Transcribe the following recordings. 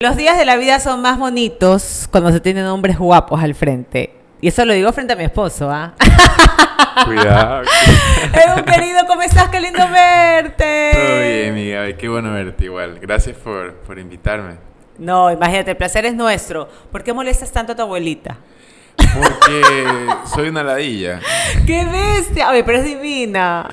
Los días de la vida son más bonitos cuando se tienen hombres guapos al frente. Y eso lo digo frente a mi esposo, ¿ah? Cuidado. Evo, querido, ¿cómo estás? Qué lindo verte. Todo bien, amiga. Qué bueno verte igual. Gracias por, por invitarme. No, imagínate, el placer es nuestro. ¿Por qué molestas tanto a tu abuelita? Porque soy una ladilla. ¡Qué bestia! Oye, pero es divina.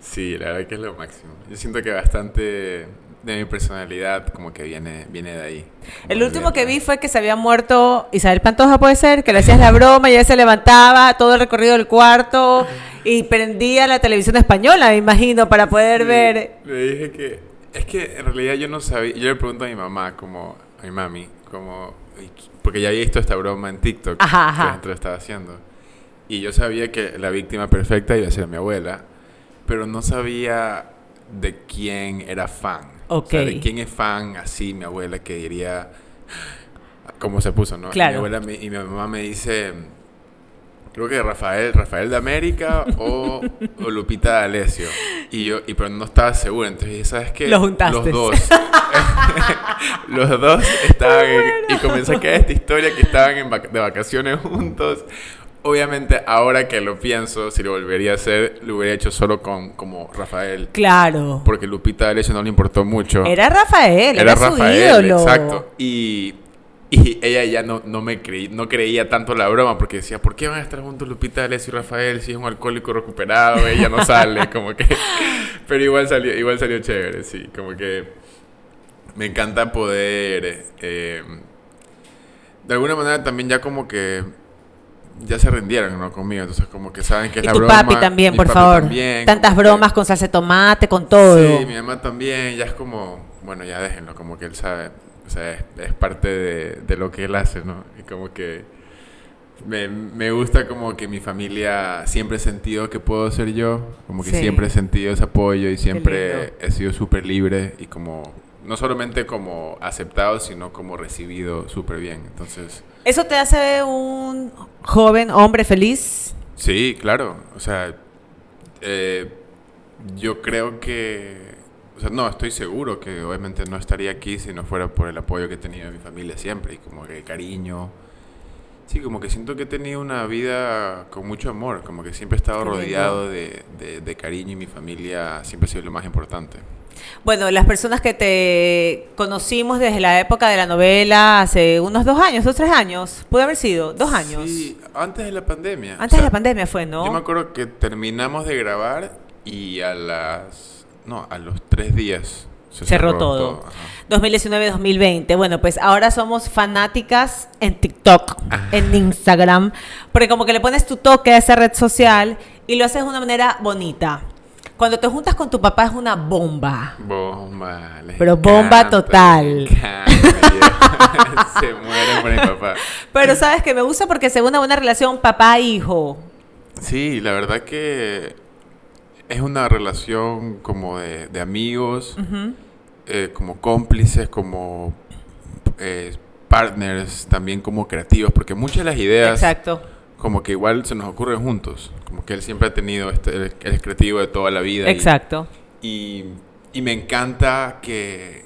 Sí, la verdad que es lo máximo. Yo siento que bastante de mi personalidad como que viene, viene de ahí. El último que vi fue que se había muerto Isabel Pantoja, puede ser, que le hacías la broma y ella se levantaba todo el recorrido del cuarto y prendía la televisión española, me imagino, para poder Sí, ver. Le dije que... Es que en realidad yo no sabía... Yo le pregunto a mi mamá, como... A mi mami, como... Porque ya había visto esta broma en TikTok. Ajá, ajá. Que la estaba haciendo. Y yo sabía que la víctima perfecta iba a ser mi abuela. Pero no sabía de quién era fan. O sea, Ok. de quién es fan así mi abuela que diría... ¿Cómo se puso, no? Y Claro. Mi abuela me- y mi mamá me dice... Creo que Rafael, Rafael de América o, o Lupita de Alessio. Y yo, y pero no estaba seguro, entonces dije, ¿sabes qué? Los juntaste. Los dos. Los dos estaban en- y comencé a caer esta historia que estaban en vac- de vacaciones juntos. Obviamente, ahora que lo pienso, si lo volvería a hacer, lo hubiera hecho solo con como Rafael. Claro. Porque Lupita de no le importó mucho. Era Rafael, era, Era su Rafael, ídolo. exacto. Y, y ella ya no, no me creí, no creía tanto la broma porque decía, ¿por qué van a estar juntos Lupita D'Alessio y Rafael si es un alcohólico recuperado? Ella no sale, como que... Pero igual salió, igual salió chévere, sí. Como que me encanta poder... eh, de alguna manera también ya como que... Ya se rindieron, ¿no? Conmigo, entonces como que saben que es Y la tu broma. papi también, por papi favor. también, Tantas que- bromas con salsa de tomate, con todo. Sí, mi mamá también, ya es como, bueno, ya déjenlo, como que él sabe, o sea, es, es parte de, de lo que él hace, ¿no? Y como que me, me gusta como que mi familia siempre he sentido que puedo ser yo, como que Sí. siempre he sentido ese apoyo y siempre he sido súper libre y como, no solamente como aceptado, sino como recibido súper bien, entonces... ¿Eso te hace un joven hombre feliz? Sí, claro. O sea, eh, yo creo que... O sea, no, estoy seguro que obviamente no estaría aquí si no fuera por el apoyo que he tenido de mi familia siempre y como que cariño. Sí, como que siento que he tenido una vida con mucho amor, como que siempre he estado rodeado de, de- de cariño y mi familia siempre ha sido lo más importante. Bueno, las personas que te conocimos desde la época de la novela hace unos dos años, dos, tres años, puede haber sido, dos años. Sí, antes de la pandemia. Antes O sea, de la pandemia fue, ¿no? Yo me acuerdo que terminamos de grabar y a las... No, a los tres días se Cerró cerró, todo. ajá. 2019-2020. Bueno, pues ahora somos fanáticas en TikTok, en Instagram, porque como que le pones tu toque a esa red social y lo haces de una manera bonita. Cuando te juntas con tu papá es una bomba. Bomba. Pero bomba total. encanta, Se mueren por mi papá. Pero sabes que me gusta porque se una buena relación papá-hijo. Sí, la verdad que es una relación como de, de amigos, eh, como cómplices, como eh, partners, también como creativos, porque muchas de las ideas Exacto. Como que igual se nos ocurren juntos, como que él siempre ha tenido, este, él es creativo de toda la vida. y- Exacto. Y, y me encanta que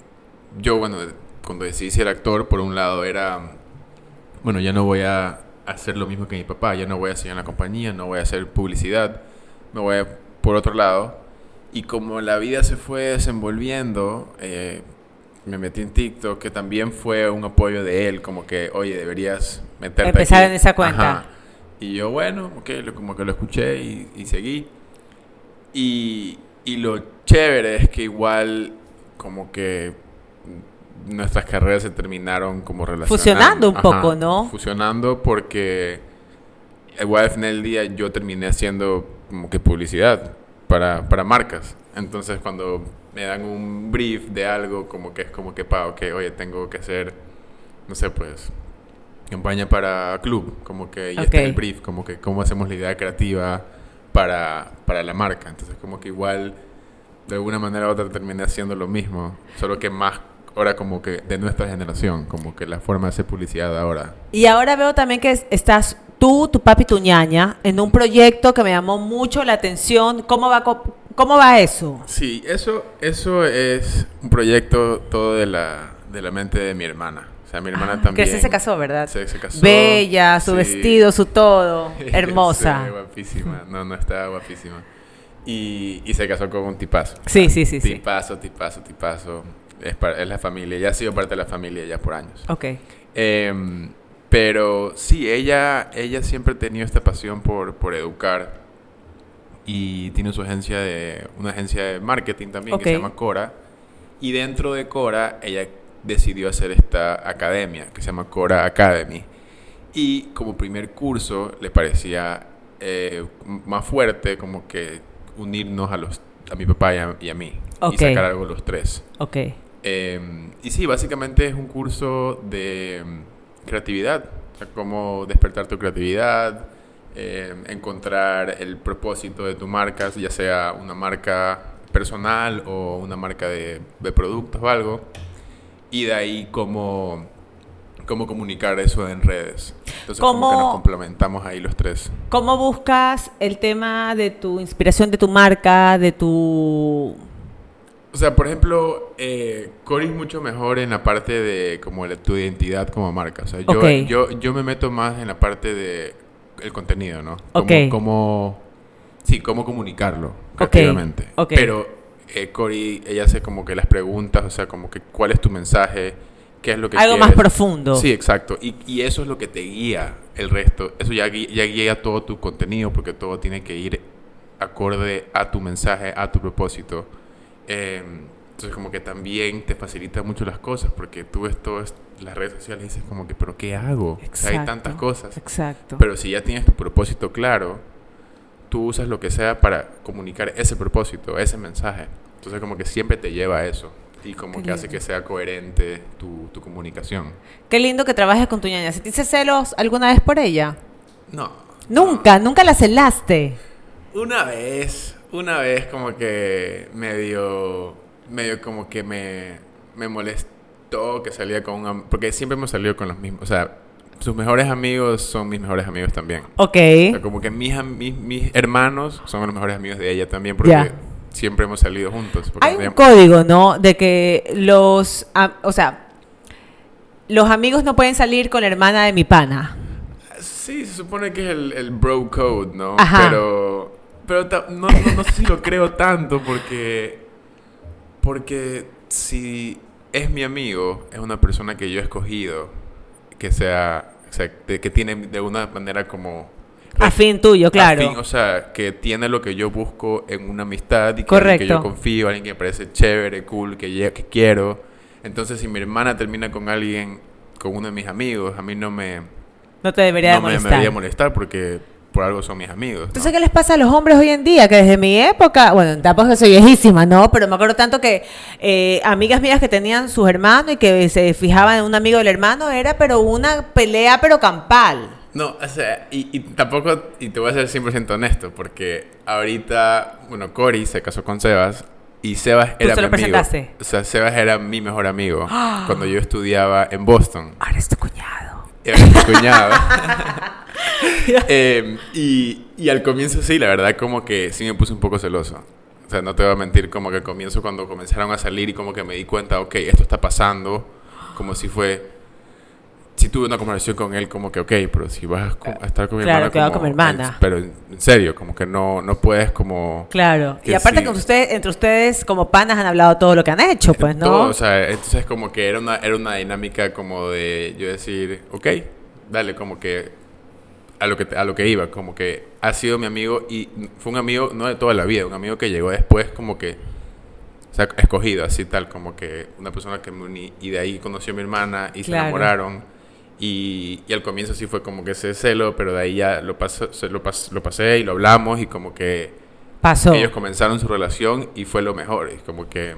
yo, bueno, cuando decidí ser actor, por un lado era, bueno, ya no voy a hacer lo mismo que mi papá, ya no voy a seguir en la compañía, no voy a hacer publicidad, me voy a, por otro lado. Y como la vida se fue desenvolviendo, eh, me metí en TikTok, que también fue un apoyo de él, como que, oye, deberías meterte Empezar aquí". en esa cuenta. Ajá. Y yo, bueno, ok, lo- como que lo escuché y, y seguí. Y, y lo chévere es que igual como que nuestras carreras se terminaron como relacionando. Fusionando un poco, ¿no? Fusionando porque igual al final del día yo terminé haciendo como que publicidad para, para marcas. Entonces cuando me dan un brief de algo como que es como que, pa, ok, oye, tengo que hacer, no sé, pues, campaña para club, como que, y este es Ok. el brief, como que cómo hacemos la idea creativa para, para la marca. Entonces como que igual, de alguna manera u otra terminé haciendo lo mismo, solo que más ahora como que de nuestra generación, como que la forma de hacer publicidad ahora. Y ahora veo también que es- estás tú, tu papi tu ñaña en un proyecto que me llamó mucho la atención. ¿Cómo va, cómo va eso? Sí, eso, eso es un proyecto todo de la, de la mente de mi hermana. O sea, mi hermana Ah, también. Que sí se casó, ¿verdad? Se, se casó. Bella, su Sí. vestido, su todo. Hermosa. Sí, guapísima. No, no estaba guapísima. Y, y se casó con un tipazo. Sí, sí, sí, sí. Tipazo, tipazo, tipazo. Es, par- es la familia. Ya ha sido parte de la familia ya por años. Ok. Em, pero sí, ella, ella siempre ha tenido esta pasión por, por educar y tiene su agencia de una agencia de marketing también que se llama Cora y dentro de Cora ella decidió hacer esta academia que se llama Cora Academy y como primer curso le parecía eh, más fuerte como que unirnos a los a mi papá y a, y a mí Ok. y sacar algo los tres Ok. eh, y sí, básicamente es un curso de mm, creatividad, o sea, cómo despertar tu creatividad, eh, encontrar el propósito de tu marca, ya sea una marca personal o una marca de, de productos o algo, y de ahí cómo, cómo comunicar eso en redes. Entonces, como que ¿Cómo- nos complementamos ahí los tres. ¿Cómo buscas el tema de tu inspiración, de tu marca, de tu... O sea, por ejemplo, eh, Cory es mucho mejor en la parte de como la- tu identidad como marca. O sea, yo, yo, yo me meto más en la parte de el contenido, ¿no? Cómo, Ok. cómo- sí, cómo comunicarlo creativamente. ok. Pero eh, Cory, ella hace como que las preguntas, o sea, como que cuál es tu mensaje, qué es lo que Algo más profundo. Sí, exacto. Y, y eso es lo que te guía el resto. Eso ya, ya guía todo tu contenido porque todo tiene que ir acorde a tu mensaje, a tu propósito. Eh, entonces como que también te facilita mucho las cosas porque tú ves todas las redes sociales y dices como que, pero ¿qué hago? O sea, hay tantas cosas. Exacto. Pero si ya tienes tu propósito claro, tú usas lo que sea para comunicar ese propósito, ese mensaje. Entonces como que siempre te lleva a eso y como Qué que hace que sea coherente tu, tu comunicación. Qué lindo que trabajes con tu ñaña. ¿Sentiste celos alguna vez por ella? No. Nunca, nunca la celaste. Una vez, una vez como que medio, medio como que me, me molestó que salía con un... Porque siempre hemos salido con los mismos, o sea, sus mejores amigos son mis mejores amigos también. Ok. O sea, como que mis, mis, mis hermanos son los mejores amigos de ella también porque. Siempre hemos salido juntos. Hay un código, ¿no? De que los... o sea, los amigos no pueden salir con la hermana de mi pana. Sí, se supone que es el, el bro code, ¿no? Ajá. Pero, pero no, no, no sé si lo creo tanto porque, porque si es mi amigo, es una persona que yo he escogido, que sea, o sea, que tiene de una manera como... Afín tuyo, claro. afín, o sea, que tiene lo que yo busco en una amistad y que, Correcto. que yo confío, alguien que me parece chévere, cool, que, que quiero. Entonces, si mi hermana termina con alguien, con uno de mis amigos, a mí no me, no te debería de no me, me molestar. debería molestar porque por algo son mis amigos. ¿no? Entonces, ¿qué les pasa a los hombres hoy en día? Que desde mi época, bueno, tampoco que soy viejísima, ¿no? Pero me acuerdo tanto que eh, amigas mías que tenían sus hermanos y que se fijaban en un amigo del hermano, era pero una pelea, pero campal. No, o sea, y, y tampoco, y te voy a ser 100% honesto, porque ahorita, bueno, Cory se casó con Sebas y Sebas Tú era se mi lo amigo. presentaste. O sea, Sebas era mi mejor amigo cuando yo estudiaba en Boston. Ahora es tu cuñado. Era mi cuñado. Eh, y, y al comienzo sí, la verdad, como que sí me puse un poco celoso. O sea, no te voy a mentir, como que al comienzo cuando comenzaron a salir y como que me di cuenta, ok, esto está pasando, como si fue... Si tuve una conversación con él, como que, ok, pero si vas a, estar con mi Claro, hermana... como- con mi hermana. pero en serio, como que no, no puedes como... Claro. Y aparte sí. que ustedes, entre ustedes como panas han hablado todo lo que han hecho, pues, ¿no? Todo, o sea, entonces como que era una, era una dinámica como de yo decir, ok, dale, como que a lo que, a lo que iba, como que ha sido mi amigo y fue un amigo no de toda la vida, un amigo que llegó después como que, o sea, escogido, así tal, como que una persona que me uní y de ahí conoció a mi hermana y se Claro. enamoraron. Y, y al comienzo sí fue como que ese celo, pero de ahí ya lo, pasó, se lo, pas- lo pasé y lo hablamos y como que Pasó. ellos comenzaron su relación y fue lo mejor. Y como que.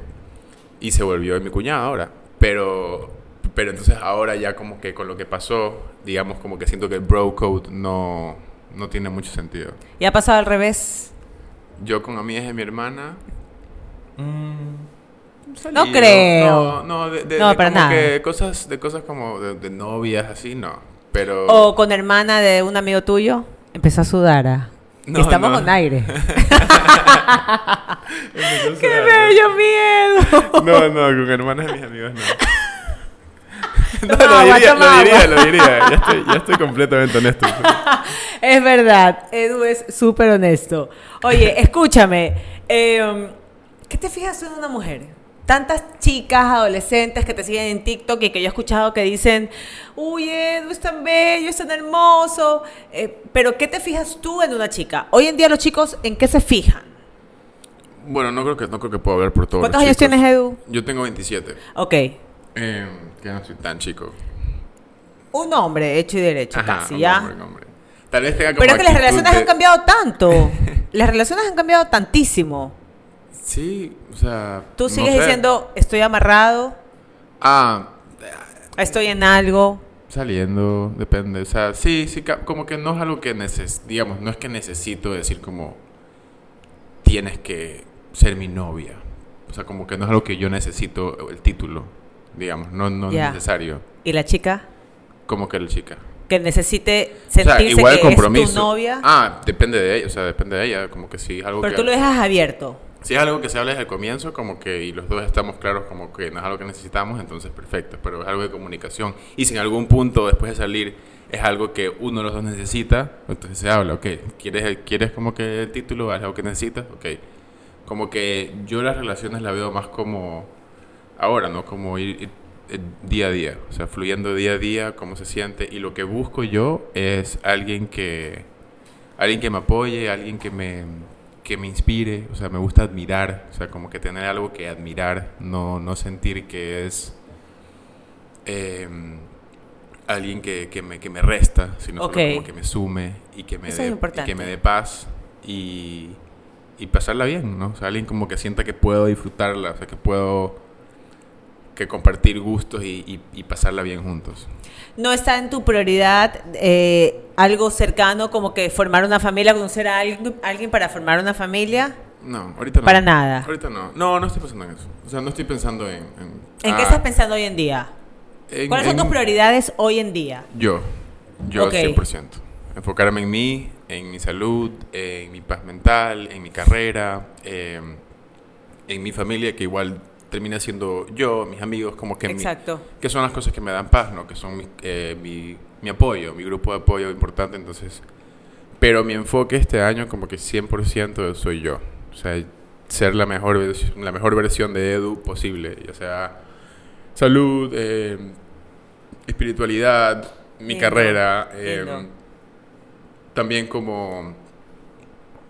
Y se volvió mi cuñado ahora. Pero. Pero entonces ahora ya como que con lo que pasó, digamos como que siento que el bro code no, no tiene mucho sentido. ¿Y ha pasado al revés? Yo con amigas de mi hermana. mm, No creo. No, no, de, de- No, de para como nada. que cosas, de cosas como de, novias, así, no. Pero. ¿O con hermana de un amigo tuyo? Empezó a sudar. ah. No, Estamos no. con aire. ¡Qué bello miedo! No, no, con hermanas de mis amigos no. lo diría, lo diría, agua. lo diría. Ya estoy, ya estoy completamente honesto. Es verdad, Edu es súper honesto. Oye, escúchame, eh, ¿qué te fijas en una mujer? Tantas chicas, adolescentes que te siguen en TikTok y que yo he escuchado que dicen, uy, Edu es tan bello, es tan hermoso. Eh, pero ¿qué te fijas tú en una chica? Hoy en día los chicos, ¿en qué se fijan? Bueno, no creo que, no creo que puedo hablar por todos ¿Cuántos los años chicos. tienes, Edu? Yo tengo 27. Ok. Eh, que no soy tan chico. Un hombre hecho y derecho, Ajá, casi, un ¿ya? hombre, un hombre. Tal vez tenga como Pero es que las relaciones de- han cambiado tanto. las relaciones han cambiado tantísimo. Sí, o sea... Tú no sigues sé. diciendo, estoy amarrado, Ah, estoy en algo. saliendo, depende. O sea, sí, sí, como que no es algo que neces... Digamos, no es que necesito decir como... Tienes que ser mi novia. O sea, como que no es algo que yo necesito el título. Digamos, no, no es necesario. ¿Y la chica? Como que la chica. Que necesite O sea, sentirse igual que compromiso. es tu novia. Ah, depende de ella, o sea, depende de ella, como que si es algo pero que tú lo dejas abierto. Si es algo que se habla desde el comienzo, como que y los dos estamos claros como que no es algo que necesitamos, entonces perfecto, pero es algo de comunicación. Y si en algún punto después de salir es algo que uno de los dos necesita, entonces se habla, ok, ¿quieres, quieres como que el título es algo que necesitas? Ok. Como que yo las relaciones la veo más como ahora, ¿no? Como ir, ir- eh, día a día, o sea, fluyendo día a día, cómo se siente. Y lo que busco yo es alguien que, alguien que me apoye, alguien que me, que me inspire, o sea, me gusta admirar, o sea, como que tener algo que admirar, no, no sentir que es eh, alguien que, que, me, que me resta, sino solo como que me sume y que me, Eso dé, y que me dé paz y, y pasarla bien, ¿no? O sea, alguien como que sienta que puedo disfrutarla, o sea, que puedo que compartir gustos y, y- y pasarla bien juntos. No está en tu prioridad eh, algo cercano como que formar una familia, conocer a alguien, alguien para formar una familia. No, ahorita no. Para nada. Ahorita no. No, no estoy pensando en eso. O sea, no estoy pensando en... ¿En, ¿En qué ah, estás pensando hoy en día? en- ¿Cuáles son tus prioridades hoy en día? Yo. Yo Ok. 100%. Enfocarme en mí, en mi salud, en mi paz mental, en mi carrera, eh, en mi familia, que igual termina siendo yo, mis amigos, como que mi- Exacto. que son las cosas que me dan paz, ¿no? Que son mi, eh, mi, mi apoyo, mi grupo de apoyo importante, entonces... Pero mi enfoque este año como que 100% soy yo. O sea, ser la mejor, la mejor versión de Edu posible, ya sea salud, eh, espiritualidad, mi Lindo, carrera, eh, lindo. también como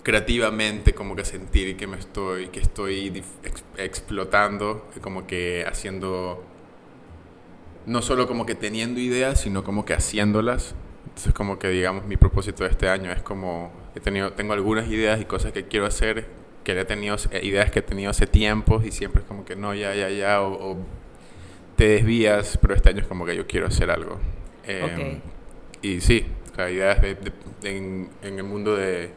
creativamente como que sentir que me estoy que estoy ex- explotando como que haciendo no solo como que teniendo ideas sino como que haciéndolas. Entonces como que digamos mi propósito de este año es como he tenido tengo algunas ideas y cosas que quiero hacer que he tenido eh, ideas que he tenido hace tiempos y siempre es como que no ya ya ya o, o te desvías pero este año es como que yo quiero hacer algo. Eh, y sí o sea, ideas de- de- en, en el mundo de,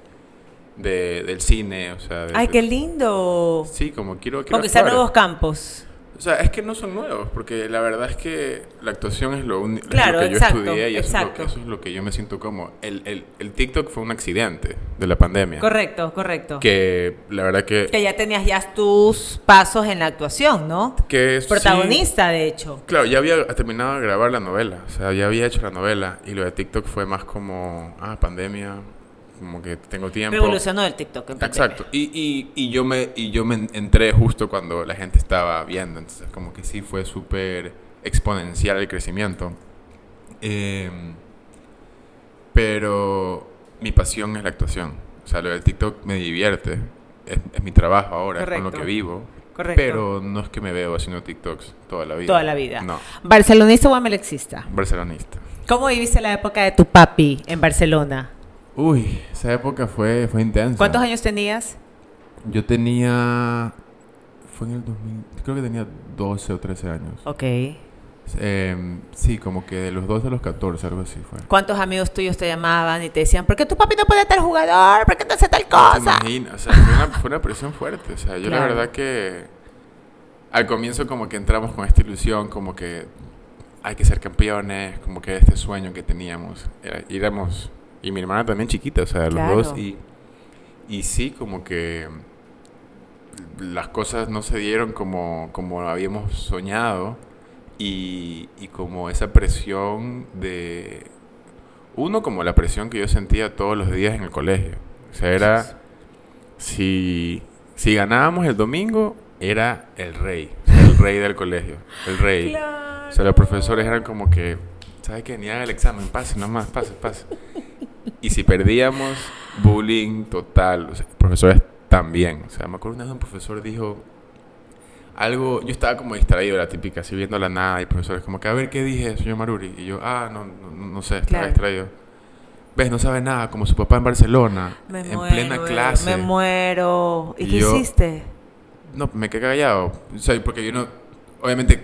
de- del cine o sea de- Ay, qué lindo. sí como quiero, quiero Conquistar actuar. nuevos campos. O sea, es que no son nuevos, porque la verdad es que la actuación es lo, es Claro, que yo exacto, estudié y eso es, lo que, eso es lo que yo me siento como. El, el, el TikTok fue un accidente de la pandemia. Correcto, correcto. Que la verdad que... Que ya tenías ya tus pasos en la actuación, ¿no? que sí, Protagonista, de hecho. claro, ya había terminado de grabar la novela, o sea, ya había hecho la novela y lo de TikTok fue más como, ah, pandemia, como que tengo tiempo. Revolucionó el TikTok. en. Exacto. Y, y, y yo me y yo me entré justo cuando la gente estaba viendo. Entonces, como que sí fue súper exponencial el crecimiento. Eh, pero mi pasión es la actuación. O sea, lo del TikTok me divierte. Es, es mi trabajo ahora, es con lo que vivo. Correcto. Pero no es que me veo haciendo TikToks toda la vida. Toda la vida. No, ¿Barcelonista o amelexista? barcelonista. ¿Cómo viviste la época de tu papi en Barcelona? Uy, esa época fue, fue intensa. ¿Cuántos años tenías? Yo tenía. Fue en el 2000. Creo que tenía 12 o 13 años. Ok. Eh, sí, como que de los 12 a los 14, algo así fue. ¿Cuántos amigos tuyos te llamaban y te decían, ¿por qué tu papi no puede ser jugador? ¿Por qué no hace tal ¿Te cosa? imaginas? O sea, fue una, fue una presión fuerte. O sea, yo Claro. la verdad que. Al comienzo, como que entramos con esta ilusión, como que hay que ser campeones, como que este sueño que teníamos. Era, éramos. Y mi hermana también chiquita, o sea, Claro. los dos. Y, y sí, como que. Las cosas no se dieron como, como habíamos soñado. y, y como esa presión de... Uno, como la presión que yo sentía todos los días en el colegio. O sea, era... Si, si ganábamos el domingo, era el rey. el rey del colegio. El rey. O sea, los profesores eran como que... ¿Sabes qué? Ni haga el examen. Pase nomás, pase, pase. Y si perdíamos, bullying total. O sea, profesores también. O sea, me acuerdo una vez un profesor dijo algo, yo estaba como distraído, la típica, así viendo la nada, y profesores como que, a ver, ¿qué dije, señor Maruri? Y yo, ah, no, no, no sé, estaba Claro. distraído. ¿Ves? No sabe nada, como su papá en Barcelona, Me en muero, plena eh, clase. Me muero. ¿Y, Y qué yo- hiciste? No, me quedé callado. O sea, porque yo no, obviamente,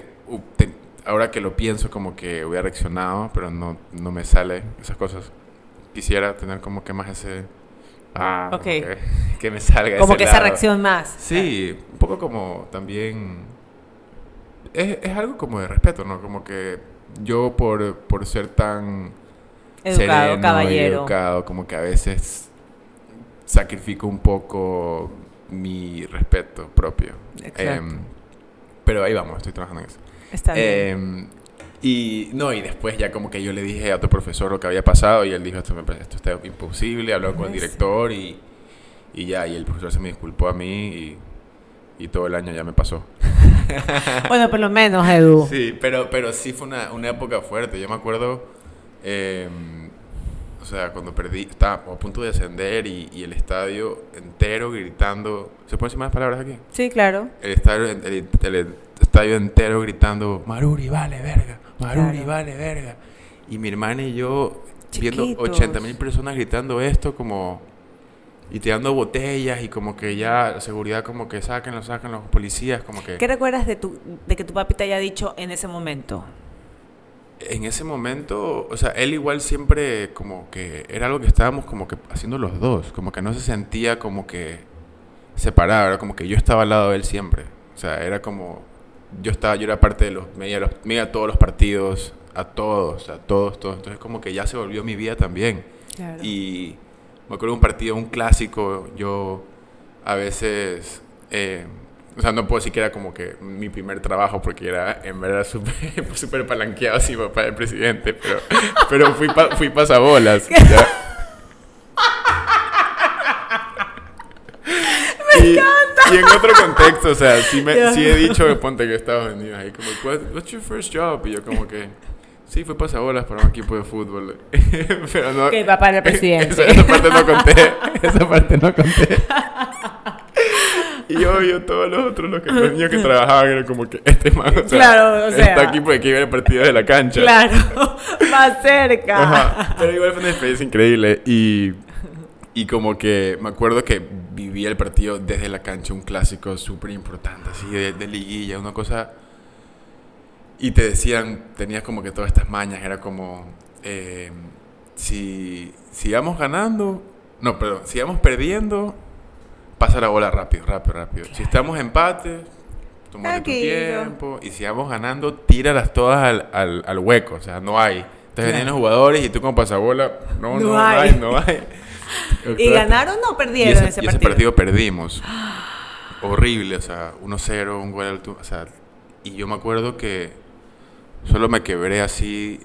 ahora que lo pienso, como que hubiera reaccionado, pero no, no me sale esas cosas. Quisiera tener como que más ese... Ah, como Ok. que, que me salga Como ese que esa reacción más. Sí, un poco como también... Es, es algo como de respeto, ¿no? Como que yo por, por ser tan Educado, sereno y caballero. educado, como que a veces sacrifico un poco mi respeto propio. Exacto. Em, pero ahí vamos, estoy trabajando en eso. Está bien. Em, y no, y después ya como que yo le dije a otro profesor lo que había pasado y él dijo, esto, me esto está imposible, habló con el director y, y ya, y el profesor se me disculpó a mí y, y todo el año ya me pasó. bueno, por lo menos, Edu. Sí, pero, pero sí fue una, una época fuerte. Yo me acuerdo, eh, o sea, cuando perdí, estaba a punto de ascender y, y el estadio entero gritando. ¿Se pueden decir más palabras aquí? Sí, claro. El estadio, el, el estadio entero gritando, Maruri, vale, verga, Maruri, Claro. vale, verga. Y mi hermana y yo viendo Chiquitos. 80 mil personas gritando esto como... Y tirando botellas y como que ya la seguridad como que sáquenlo, sáquenlo, los policías como que... ¿Qué recuerdas de, tu, de que tu papi te haya dicho en ese momento? En ese momento, o sea, él igual siempre como que era algo que estábamos como que haciendo los dos, como que no se sentía como que separado, era como que yo estaba al lado de él siempre. O sea, era como yo estaba, yo era parte de los, me iba me iba a todos los partidos, a todos, a todos, todos. Entonces como que ya se volvió mi vida también. Claro. Y me acuerdo de un partido, un clásico, yo a veces, eh, o sea, no puedo decir que era como que mi primer trabajo, porque era en verdad súper palanqueado así papá del presidente, pero, pero fui, pa- fui pasabolas. ¿ya? y, y en otro contexto, o sea, sí, me, sí he dicho que ponte que Estados Unidos ahí como, "What- what's your first job? Y yo como que, sí, fui pasabolas para un equipo de fútbol. Pero no... Que papá era presidente. Esa, esa parte no conté. Esa parte no conté. Y obvio, todos los otros, los, que, los niños que trabajaban, eran como que este man, o sea, Claro, o sea. está aquí porque ver el partido de la cancha. Claro, más cerca. Ajá. Pero igual fue una experiencia increíble. Y, y como que me acuerdo que vivía el partido desde la cancha, un clásico súper importante, así de, de liguilla, una cosa. Y te decían, tenías como que todas estas mañas, era como, eh, si, si íbamos ganando, no, perdón, si íbamos perdiendo, pasa la bola rápido, rápido, rápido. Si estamos empate, tómate tu tiempo. Y si vamos ganando, tíralas todas al, al, al hueco, o sea, no hay. Entonces venían los jugadores y tú como pasabola, no, no, No no hay. hay, no hay. ¿Y ganaron o Y perdieron ese, y ese partido? partido perdimos. Horrible, o sea, 1-0, un gol al tu- o sea, y yo me acuerdo que solo me quebré así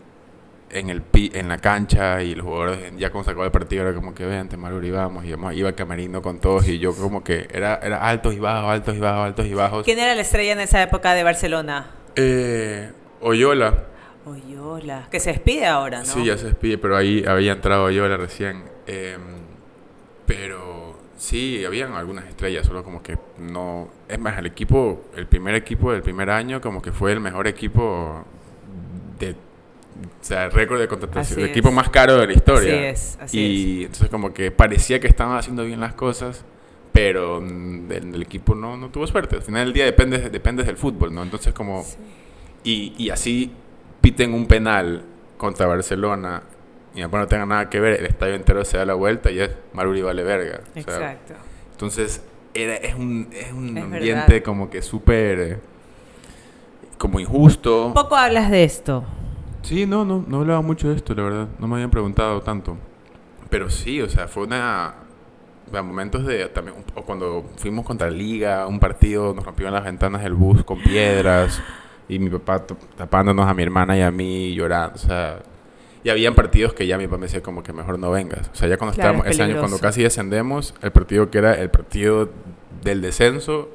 en el pi- en la cancha y los jugadores ya cuando se acabó el partido era como que vente Maruri vamos y íbamos- iba camerino con todos y yo como que era, era altos y bajos, altos y bajos, altos y bajos. ¿Quién era la estrella en esa época de Barcelona? Eh, Oyola, Oyola, que se despide ahora, ¿no? sí ya se despide, pero ahí había entrado Oyola recién. Eh, pero sí, habían algunas estrellas, solo como que no... Es más, el equipo, el primer equipo del primer año como que fue el mejor equipo de... O sea, récord de contratación, el equipo más caro de la historia. Así es, así y entonces como que parecía que estaban haciendo bien las cosas, pero mm, el, el equipo no, no tuvo suerte. Al final del día depende, depende del fútbol, ¿no? Entonces como... Y, y así piten un penal contra Barcelona y después no tenga nada que ver, el estadio entero se da la vuelta y es Maruri vale verga. O sea, Exacto. entonces era, es un, es un Es ambiente verdad. como que súper... eh, como injusto. Poco hablas de esto. Sí, no, no, no hablaba mucho de esto, la verdad. No me habían preguntado tanto. Pero sí, o sea, fue una... sea, momentos de también... O cuando fuimos contra Liga, un partido, nos rompieron las ventanas del bus con piedras. Y mi papá tapándonos a mi hermana y a mí llorando. O sea, y habían partidos que ya mi papá me decía como que mejor no vengas. O sea, ya cuando estábamos, ese año, cuando casi descendemos, el partido que era el partido del descenso,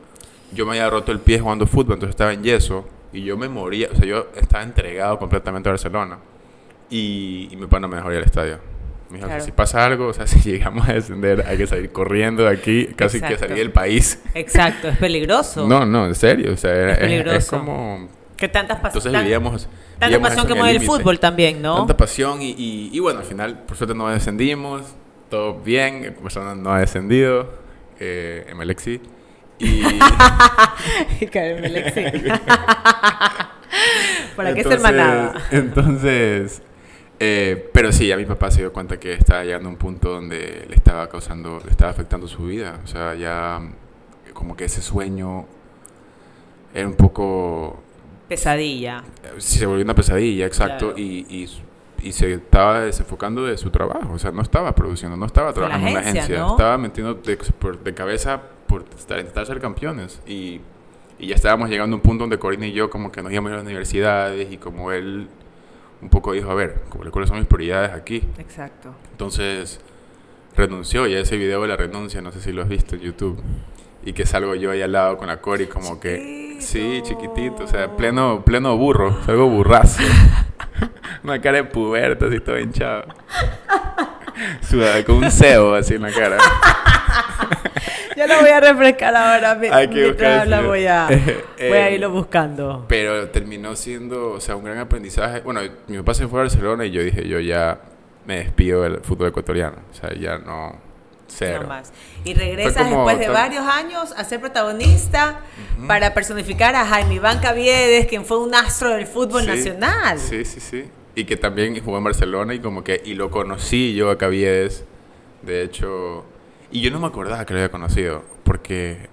yo me había roto el pie jugando fútbol, entonces estaba en yeso y yo me moría. O sea, yo estaba entregado completamente a Barcelona. Y, mi papá no me dejó ir al estadio. Me dijo, si pasa algo, o sea, si llegamos a descender, hay que salir corriendo de aquí, casi que salir del país. Exacto, es peligroso. no, no, en serio, o sea, es, peligroso. es como... Que tantas pasiones. Entonces vivíamos... Tanta pasión que mueve el fútbol también, ¿no? Tanta pasión y, y, bueno, al final, por suerte no descendimos, todo bien, persona no ha descendido, eh, Melexi Y... ¿Para qué ser manada? Entonces, eh, pero sí, a mi papá se dio cuenta que estaba llegando a un punto donde le estaba causando, le estaba afectando su vida. O sea, ya como que ese sueño era un poco... Pesadilla. Sí, se volvió una pesadilla, exacto. Y, y, y, se estaba desenfocando de su trabajo. O sea, no estaba produciendo, no estaba trabajando en una agencia. Estaba metiendo de, de, cabeza por intentar ser campeones. Y, y ya estábamos llegando a un punto donde Corina y yo como que nos íbamos a las universidades y como él un poco dijo, a ver, ¿cuáles son mis prioridades aquí? Exacto. Entonces renunció y ese video de la renuncia, no sé si lo has visto en YouTube, y que salgo yo ahí al lado con la Cori como que, sí, chiquitito, o sea, pleno, pleno burro, salgo burrazo. Una cara de puberta, así todo hinchado. con un cebo así en la cara. Yo lo voy a refrescar ahora. Hay que voy a, voy a irlo buscando. Pero terminó siendo, o sea, un gran aprendizaje. Bueno, mi papá se fue a Barcelona y yo dije, yo ya me despido del fútbol ecuatoriano. O sea, ya no. Cero. más. Y regresas después de varios años a ser protagonista para personificar a Jaime Iván Caviedes, quien fue un astro del fútbol nacional. Sí, sí, sí. Y que también jugó en Barcelona y como que, y lo conocí yo a Caviedes. De hecho, y yo no me acordaba que lo había conocido, porque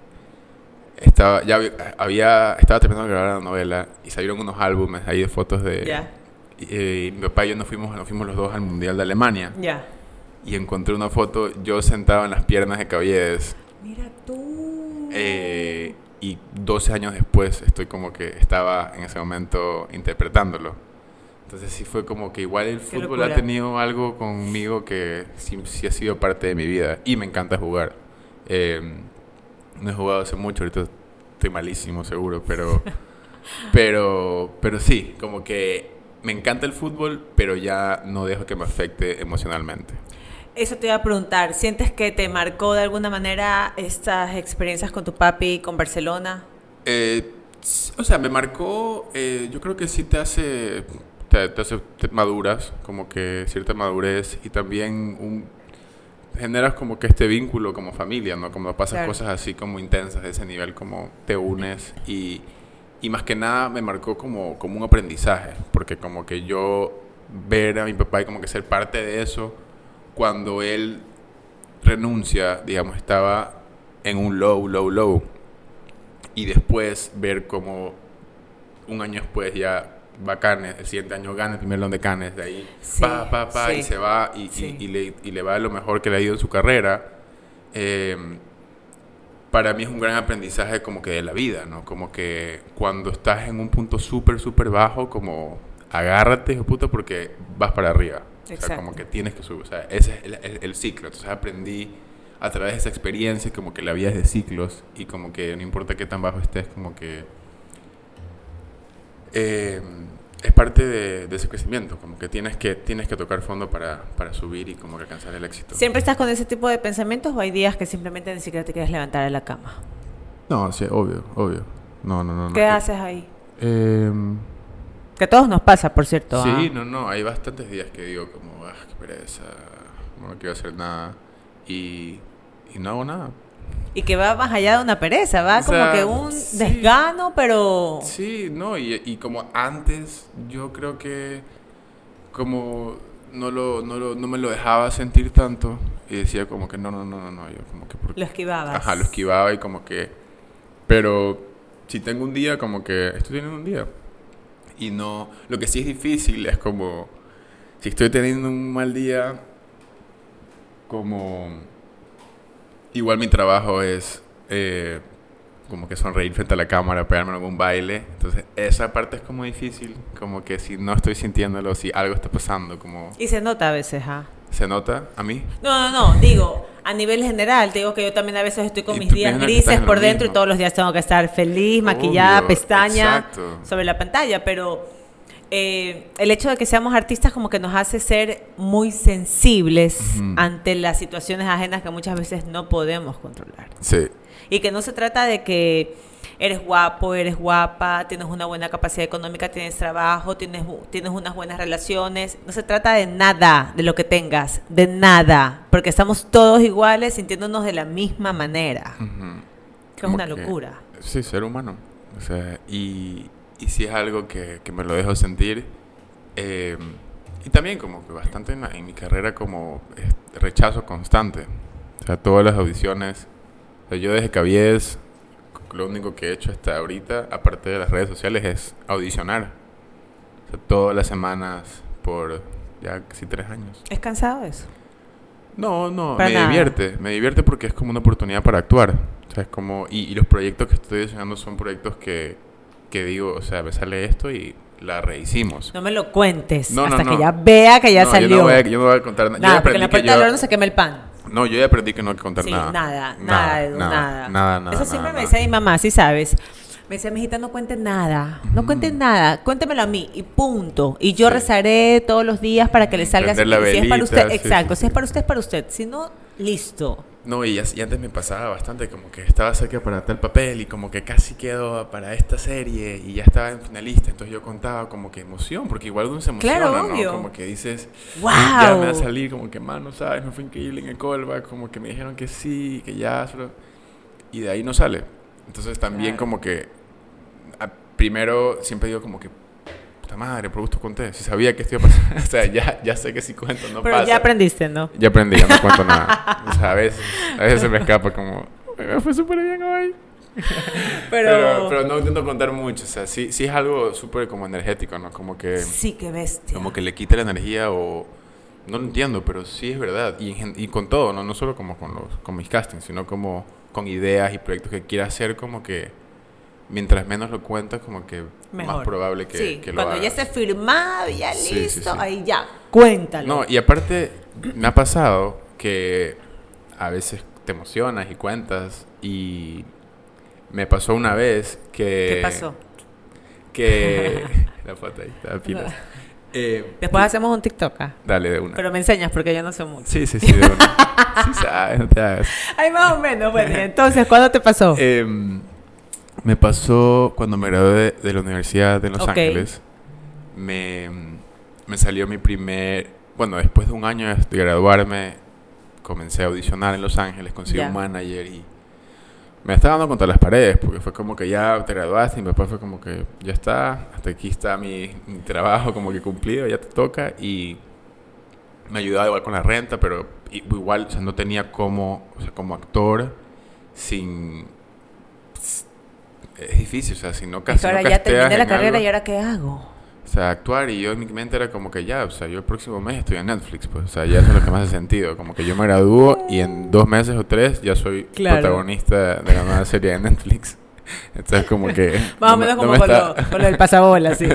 estaba, ya había, estaba terminando de grabar la novela y salieron unos álbumes ahí de fotos de... Ya. Y, mi papá y yo nos fuimos, nos fuimos los dos al Mundial de Alemania. Ya. Y encontré una foto yo sentado en las piernas de Caviedes. Mira tú. Eh, y 12 años después estoy como que estaba en ese momento interpretándolo. Entonces sí fue como que igual el fútbol ha tenido algo conmigo que sí, ha sido parte de mi vida y me encanta jugar. Em, no he jugado hace mucho, ahorita estoy malísimo seguro, pero, pero, pero sí, como que me encanta el fútbol, pero ya no dejo que me afecte emocionalmente. Eso te iba a preguntar, ¿sientes que te marcó de alguna manera estas experiencias con tu papi, con Barcelona? Eh, o sea, me marcó, eh, yo creo que sí te hace te, te, maduras, como que cierta madurez y también un, generas como que este vínculo como familia, ¿no? Como pasas cosas así como intensas de ese nivel, como te unes y, y más que nada me marcó como, como un aprendizaje, porque como que yo ver a mi papá y como que ser parte de eso, cuando él renuncia, digamos, estaba en un low, low, low, y después ver como un año después ya va Canes, el siguiente año gana el primer León de Canes, de ahí pa, pa, pa, y se va y, y, le, y, le, va lo mejor que le ha ido en su carrera. Eh, para mí es un gran aprendizaje como que de la vida, ¿no? Como que cuando estás en un punto súper, súper bajo, como agárrate, hijo puta, porque vas para arriba. O sea, como que tienes que subir. O sea, ese es el, el, ciclo. Entonces aprendí a través de esa experiencia como que la vida es de ciclos y como que no importa qué tan bajo estés, como que eh, es parte de, ese crecimiento, como que tienes que, tienes que tocar fondo para, para, subir y como que alcanzar el éxito. ¿Siempre estás con ese tipo de pensamientos o hay días que simplemente ni siquiera te quieres levantar de la cama? No, sí, obvio, obvio. No, no, no. ¿Qué haces ahí? Eh, que a todos nos pasa, por cierto. Sí, ¿ah? no, no, hay bastantes días que digo como, ah, qué pereza, no quiero hacer nada y, y no hago nada. Y que va más allá de una pereza, va como que un desgano, pero... Sí, no, y, y, como antes yo creo que como no, lo, no, lo, no me lo dejaba sentir tanto y decía como que no, no, no, no, no yo como que... Lo esquivaba. Ajá, lo esquivaba y como que... Pero si tengo un día, como que estoy teniendo un día. Y no... Lo que sí es difícil es como... Si estoy teniendo un mal día, como igual mi trabajo es eh, como que sonreír frente a la cámara, pegarme en algún baile. Entonces, esa parte es como difícil, como que si no estoy sintiéndolo, si algo está pasando, como... Y se nota a veces, ¿ah? ¿Se nota a mí? No, no, no, digo, a nivel general, te digo que yo también a veces estoy con mis días grises por dentro y todos los días tengo que estar feliz, maquillada, pestaña sobre la pantalla, pero eh, el hecho de que seamos artistas como que nos hace ser muy sensibles ante las situaciones ajenas que muchas veces no podemos controlar. Sí. Y que no se trata de que eres guapo, eres guapa, tienes una buena capacidad económica, tienes trabajo, tienes, tienes unas buenas relaciones. No se trata de nada de lo que tengas, de nada, porque estamos todos iguales sintiéndonos de la misma manera. Que es una locura. Sí, ser humano. O sea, y, y si es algo que, que me lo dejo sentir. Eh, y también como que bastante en, en mi carrera como rechazo constante. O sea, todas las audiciones yo desde Cabies, lo único que he hecho hasta ahorita, aparte de las redes sociales, es audicionar. O sea, todas las semanas por ya casi tres años. ¿Es cansado eso? No, no, me divierte. Me divierte porque es como una oportunidad para actuar. O sea, es como... Y, los proyectos que estoy diseñando son proyectos que, que digo, o sea, me sale esto y la rehicimos. No me lo cuentes hasta que ya vea que ya salió. Yo no, voy a, yo no voy a contar nada. Nada, porque en la puerta del horno se quema el pan. No, yo ya aprendí que no hay que contar nada. Nada, nada, nada, nada, nada. Eso siempre me decía mi mamá, sí sabes. Me decía, mijita, no cuentes nada, no cuentes nada, cuéntemelo a mí y punto. Y yo rezaré todos los días para que le salga así. si es para usted, exacto, si es para usted, es para usted. Si no, listo. No, y, antes me pasaba bastante como que estaba cerca para tal papel y como que casi quedó para esta serie y ya estaba en finalista, entonces yo contaba como que emoción, porque igual uno se emociona, claro, ¿no? Como que dices, wow. ya me va a salir, como que, mano, ¿sabes? Me fue increíble en el callback, como que me dijeron que sí, que ya, y de ahí no sale. Entonces también como que, primero siempre digo como que, madre, por gusto conté. Si sabía que esto iba a pasar. o sea, ya, ya sé que si cuento no Pero ya aprendiste, ¿no? Ya aprendí, ya no cuento nada. O sea, a veces, a veces se me escapa como, me fue súper bien hoy. pero, pero, no intento contar mucho. O sea, sí, sí es algo súper como energético, ¿no? Como que... Sí, que bestia. Como que le quita la energía o... No lo entiendo, pero sí es verdad. Y, y con todo, ¿no? No solo como con, los, con mis castings, sino como con ideas y proyectos que quiera hacer, como que mientras menos lo cuentas, como que más probable que, sí, que lo cuando ya esté firmado, ya listo, ahí ya, cuéntalo. No, y aparte, me ha pasado que a veces te emocionas y cuentas y me pasó una vez que... ¿Qué pasó? Que... la foto ahí, está pilas. Eh, Después hacemos un TikTok. ¿ah? Dale, de una. Pero me enseñas porque yo no sé mucho. Sí, sí, sí, de una. sí sabes, no te hagas. Ay, más o menos. Bueno, entonces, ¿cuándo te pasó? Eh, me pasó cuando me gradué de, la Universidad de Los Ángeles. Me, me salió mi primer. Bueno, después de un año de graduarme, comencé a audicionar en Los Ángeles, conseguí un manager y me estaba dando contra las paredes porque fue como que ya te graduaste y después fue como que ya está, hasta aquí está mi, trabajo como que cumplido, ya te toca y me ayudaba igual con la renta, pero igual o sea, no tenía como, o sea, como actor sin es difícil, o sea, si no casi. ahora ya terminé la carrera y ahora qué hago. O sea, actuar y yo en mi mente era como que ya, o sea, yo el próximo mes estoy en Netflix, pues, o sea, ya eso es lo que más hace sentido. Como que yo me gradúo y en dos meses o tres ya soy protagonista de la nueva serie de Netflix. Entonces, como que. Más o menos como con, lo, con, del pasabola, sí.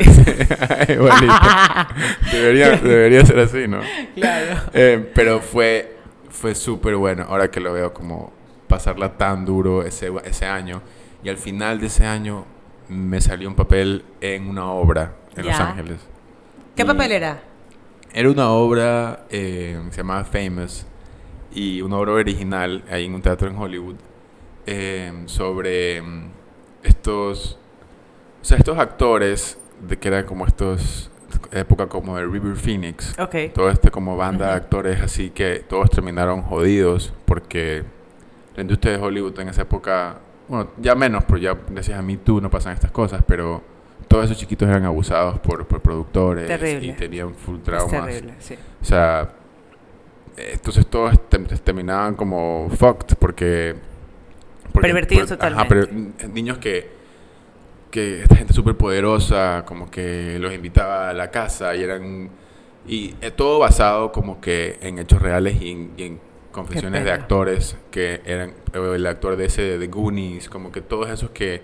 debería, debería ser así, ¿no? Claro. Eh, pero fue, fue súper bueno, ahora que lo veo como pasarla tan duro ese, ese año. Y al final de ese año me salió un papel en una obra en Los Ángeles. ¿Qué papel era? Era una obra eh, se llamaba Famous y una obra original ahí en un teatro en Hollywood eh, sobre mm, estos, o sea, estos actores de que eran como estos época como de River Phoenix. Okay. Todo este como banda de actores así que todos terminaron jodidos porque la industria de Hollywood en esa época bueno, ya menos, pero ya gracias a mí tú no pasan estas cosas, pero todos esos chiquitos eran abusados por, por productores y tenían full traumas. terrible, sí. O sea, entonces todos terminaban como fucked porque... Pervertidos totalmente. pero niños que, que esta gente súper poderosa, como que los invitaba a la casa y eran... Y todo basado como que en hechos reales y en confesiones de actores que eran el actor de ese de Goonies, como que todos esos que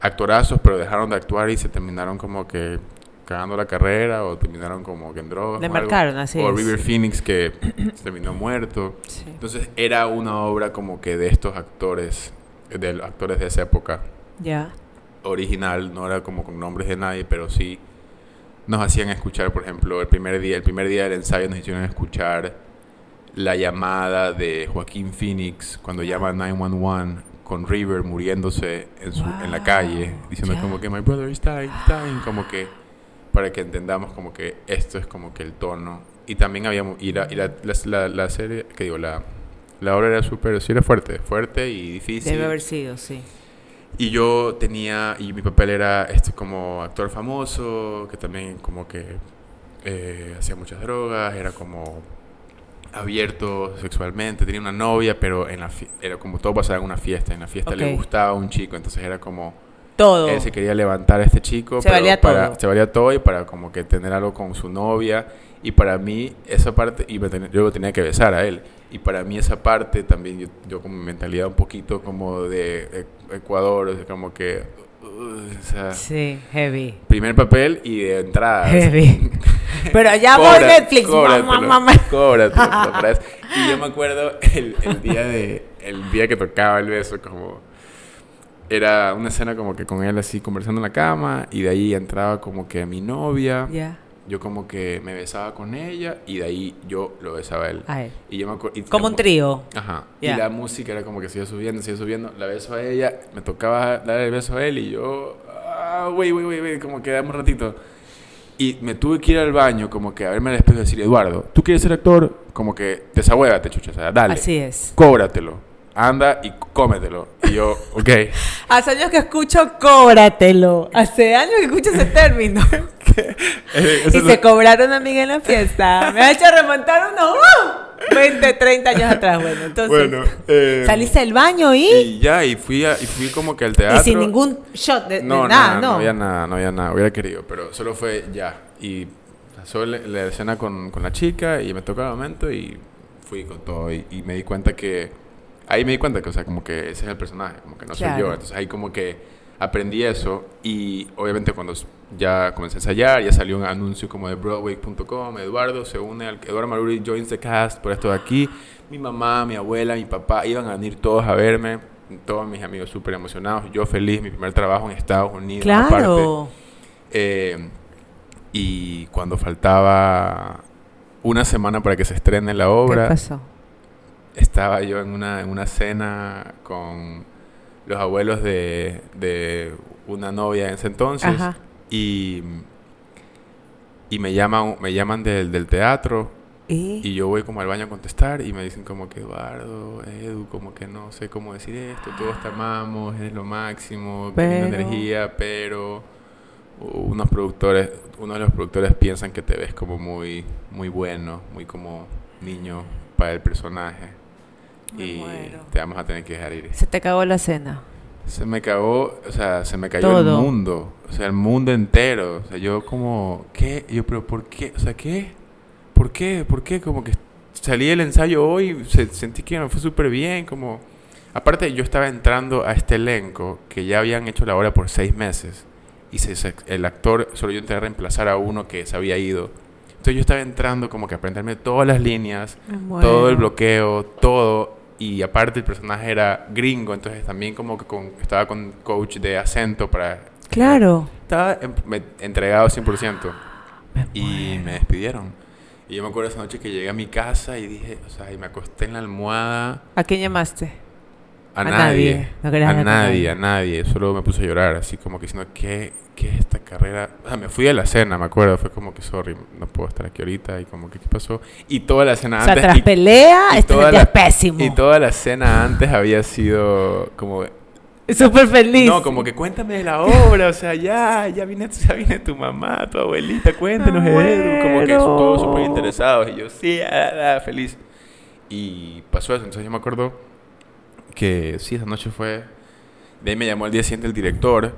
actorazos, pero dejaron de actuar y se terminaron como que cagando la carrera o terminaron como que en drogas. Le o algo. marcaron, así O es. River Phoenix que terminó muerto. Sí. Entonces era una obra como que de estos actores, de los actores de esa época Ya. original, no era como con nombres de nadie, pero sí nos hacían escuchar, por ejemplo, el primer día, el primer día del ensayo nos hicieron escuchar la llamada de Joaquín Phoenix cuando llama 911 con River muriéndose en, su, en la calle, diciendo como que my brother is dying, dying, como que para que entendamos como que esto es como que el tono. Y también habíamos, y la, y la, la, la- la serie, que digo, la, la obra era súper, sí era fuerte, fuerte y difícil. Debe haber sido, sí. Y yo tenía, y mi papel era este como actor famoso, que también como que eh, hacía muchas drogas, era como abierto sexualmente, tenía una novia, pero en la era como todo pasaba en una fiesta, en la fiesta le gustaba un chico, entonces era como Todo. él se quería levantar a este chico, Se pero valía para, todo. se valía todo y para como que tener algo con su novia y para mí esa parte y ten- yo lo tenía que besar a él y para mí esa parte también yo, yo con mi mentalidad un poquito como de Ecuador, o sea, como que uh, o sea, Sí, heavy. primer papel y de entrada. Heavy. Pero ya voy Netflix. cóbratelo, Mamá, cóbratelo. Y yo me acuerdo el, el día de el día que tocaba el beso como era una escena como que con él así conversando en la cama y de ahí entraba como que mi novia, Ya. Yo como que me besaba con ella y de ahí yo lo besaba a él. A él. Y yo me y Como un trío. Ajá. Y la música era como que sigue subiendo, sigue subiendo. La beso a ella, me tocaba darle el beso a él y yo, ah, güey, güey, güey, güey, como que dame un ratito. Y me tuve que ir al baño, como que a verme al espejo y decir, Eduardo, ¿tú quieres ser actor? Como que desahuévate, chucha, o sea, dale. Así es. Cóbratelo. Anda y cómetelo. Y yo, ok. Hace años que escucho cóbratelo. Hace años que escucho ese término. Eh, y se lo- cobraron una amiga en la fiesta. Me ha hecho remontar unos ¡uh! 20, 30 años atrás. Bueno, entonces. Bueno, eh, saliste del baño y. y ya, y fui, a- y fui como que al Y, teatro. sin ningún shot de, de No, nada, nada, ¿no? no había nada, no había nada. Hubiera querido, pero solo fue ya. Y pasó la, la escena con, con la chica y me tocó el momento y fui con todo. Y, y me di cuenta que. Ahí me di cuenta que, o sea, como que ese es el personaje, como que no soy Claro. yo. Entonces ahí como que aprendí eso. Y obviamente cuando ya comencé a ensayar, ya salió un anuncio como de Broadway.com. Eduardo se une al. Eduardo Maruri joins the cast por esto de aquí. Mi mamá, mi abuela, mi papá iban a venir todos a verme. Todos mis amigos súper emocionados. Yo feliz, mi primer trabajo en Estados Unidos. aparte. Claro. Eh, y cuando faltaba una semana para que se estrene la ¿Qué obra, pasó? Estaba yo en una, en una cena con los abuelos de, de una novia en ese entonces Ajá. y, y me llaman, me llaman del, del teatro ¿Y? y yo voy como al baño a contestar y me dicen como que Eduardo, Edu, como que no sé cómo decir esto, todos te amamos, es lo máximo, Pero- energía, pero unos productores, uno de los productores piensan que te ves como muy, muy bueno, muy como niño para el personaje Me y muero. te vamos a tener que dejar ir. Se te cagó la cena. Se me cagó, o sea, se me cayó Todo. el mundo, o sea, el mundo entero, o sea, yo como, ¿qué? Yo, pero ¿por qué? O sea, ¿qué? ¿Por qué? ¿Por qué? Como que salí del ensayo hoy, se- sentí que me fue súper bien, como... Aparte, yo estaba entrando a este elenco que ya habían hecho la obra por seis meses y se- se- el actor, solo yo entré a reemplazar a uno que se había ido. Entonces yo estaba entrando como que a aprenderme todas las líneas, Me todo el bloqueo, todo. Y aparte el personaje era gringo, entonces también como que con- estaba con coach de acento para... Claro. Estaba en- me- entregado 100%. Me Y me despidieron. Y yo me acuerdo esa noche que llegué a mi casa y dije, o sea, y me acosté en la almohada. ¿A quién llamaste? A, A nadie. nadie. No querías a nadie, a nadie. Solo me puse a llorar, así como que diciendo, ¿qué, ¿qué es esta carrera? Sea, me fui a la cena, me acuerdo. Fue como que, sorry, no puedo estar aquí ahorita. Y como que, ¿qué pasó? Y toda la cena O sea, antes... tras y- pelea, y este toda la- es pésimo. y toda la cena antes había sido como... Súper feliz. No, como que cuéntame de la obra, o sea, ya, ya viene, ya viene tu mamá, tu abuelita, cuéntanos, Edu, como que todos súper interesados, y yo, sí, ah, ah, feliz. Y pasó eso, entonces yo me acuerdo que sí, esa noche fue, de ahí me llamó el día siguiente el director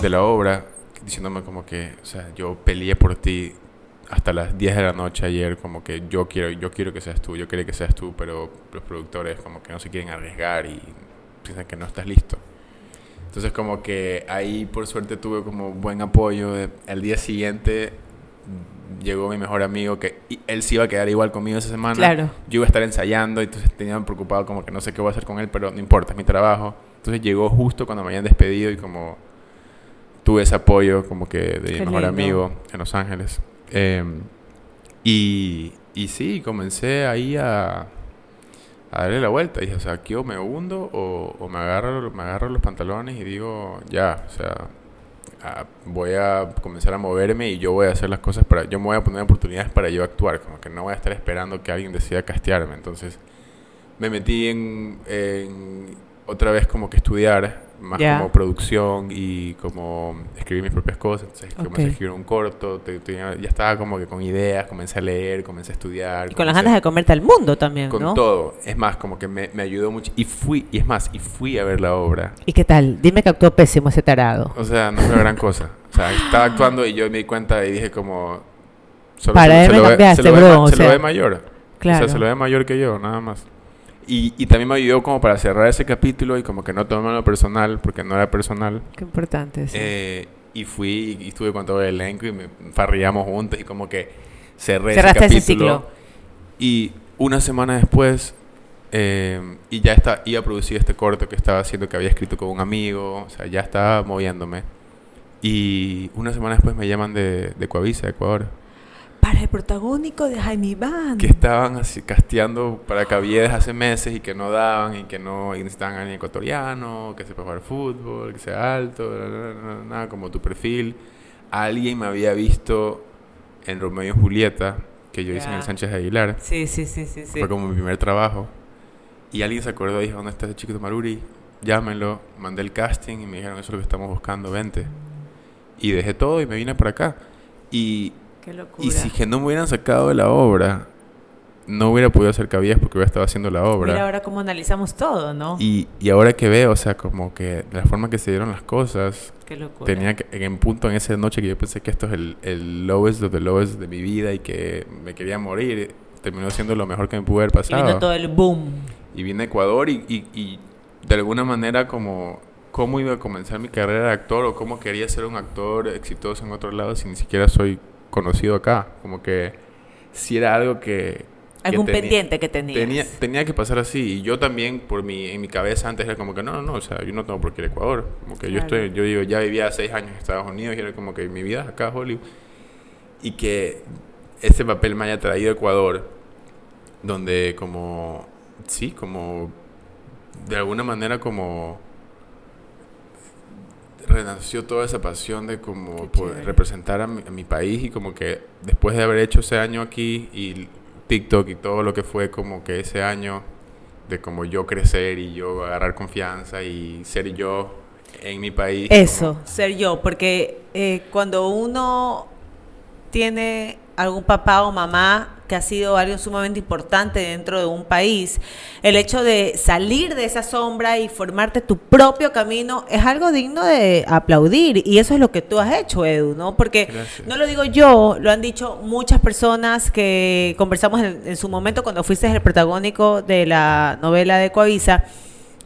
de la obra, diciéndome como que, o sea, yo peleé por ti hasta las 10 de la noche ayer como que yo quiero, yo quiero que seas tú, yo quiero que seas tú, pero los productores como que no se quieren arriesgar y piensan que no estás listo. Entonces como que ahí por suerte tuve como buen apoyo. El día siguiente llegó mi mejor amigo que él sí iba a quedar igual conmigo esa semana. Claro. Yo iba a estar ensayando, entonces tenía preocupado como que no sé qué voy a hacer con él, pero no importa, es mi trabajo. Entonces llegó justo cuando me habían despedido y como tuve ese apoyo como que de mi mejor amigo en Los Ángeles. Em, y, y sí, comencé ahí a, a darle la vuelta. Dije, o sea, aquí o me hundo o, me, agarro, me agarro los pantalones y digo, ya, o sea, voy a comenzar a moverme y yo voy a hacer las cosas para, yo me voy a poner oportunidades para yo actuar, como que no voy a estar esperando que alguien decida castearme. Entonces me metí en, en otra vez como que estudiar más como producción y como escribir mis propias cosas. Entonces comencé a escribir un corto, ya estaba como que con ideas, comencé a leer, comencé a estudiar. Y con las ganas de comerte al mundo también, con todo. Es más, como que me, me, ayudó mucho. Y fui, y es más, y fui a ver la obra. ¿Y qué tal? Dime que actuó pésimo ese tarado. O sea, no fue gran cosa. O sea, estaba actuando y yo me di cuenta y dije como... Solo Para ve, se, lo ve, se lo ve mayor. Claro. O sea, se lo ve mayor que yo, nada más. Y, y, también me ayudó como para cerrar ese capítulo y como que no tomarlo personal, porque no era personal. Qué importante, sí. Eh, y fui y estuve con todo el elenco y me farriamos juntos y como que cerré ese capítulo. Ese ciclo. Y una semana después, eh, y ya está, iba a producir este corto que estaba haciendo, que había escrito con un amigo, o sea, ya estaba moviéndome. Y una semana después me llaman de, de Coavisa, Ecuador para el protagónico de Jaime Iván. Que estaban así casteando para Caviedes hace meses y que no daban y que no necesitaban a alguien ecuatoriano, que sepa jugar fútbol, que sea alto, nada, como tu perfil. Alguien me había visto en Romeo y Julieta, que yo hice en el Sánchez Aguilar. Sí, sí, sí, sí, Fue como mi primer trabajo. Y alguien se acordó y dijo, ¿dónde está ese chico de Maruri? Llámenlo. Mandé el casting y me dijeron, eso es lo que estamos buscando, vente. Y dejé todo y me vine para acá. Y y si que no me hubieran sacado de la obra, no hubiera podido hacer cabías porque hubiera estado haciendo la obra. Mira ahora cómo analizamos todo, ¿no? Y, y ahora que veo, o sea, como que la forma que se dieron las cosas, Qué locura. tenía que, en punto en esa noche que yo pensé que esto es el, el lowest of the lowest de mi vida y que me quería morir, terminó siendo lo mejor que me pudo haber pasado. Y vino todo el boom. Y vine a Ecuador y, y, y de alguna manera como cómo iba a comenzar mi carrera de actor o cómo quería ser un actor exitoso en otro lado si ni siquiera soy conocido acá. Como que si era algo que... Algún pendiente que tenías. Tenía, tenía que pasar así. Y yo también, por mi, en mi cabeza antes era como que no, no, no, o sea, yo no tengo por qué ir a Ecuador. Como que yo estoy, yo digo, ya vivía seis años en Estados Unidos y era como que mi vida es acá, Hollywood. Y que ese papel me haya traído a Ecuador, donde como, sí, como, de alguna manera como renació toda esa pasión de como representar a mi, país y como que después de haber hecho ese año aquí y TikTok y todo lo que fue como que ese año de como yo crecer y yo agarrar confianza y ser yo en mi país. Eso, ser yo, porque eh, cuando uno tiene algún papá o mamá que ha sido algo sumamente importante dentro de un país, el hecho de salir de esa sombra y formarte tu propio camino es algo digno de aplaudir y eso es lo que tú has hecho, Edu, ¿no? Porque no lo digo yo, lo han dicho muchas personas que conversamos en, su momento cuando fuiste el protagónico de la novela de Coavisa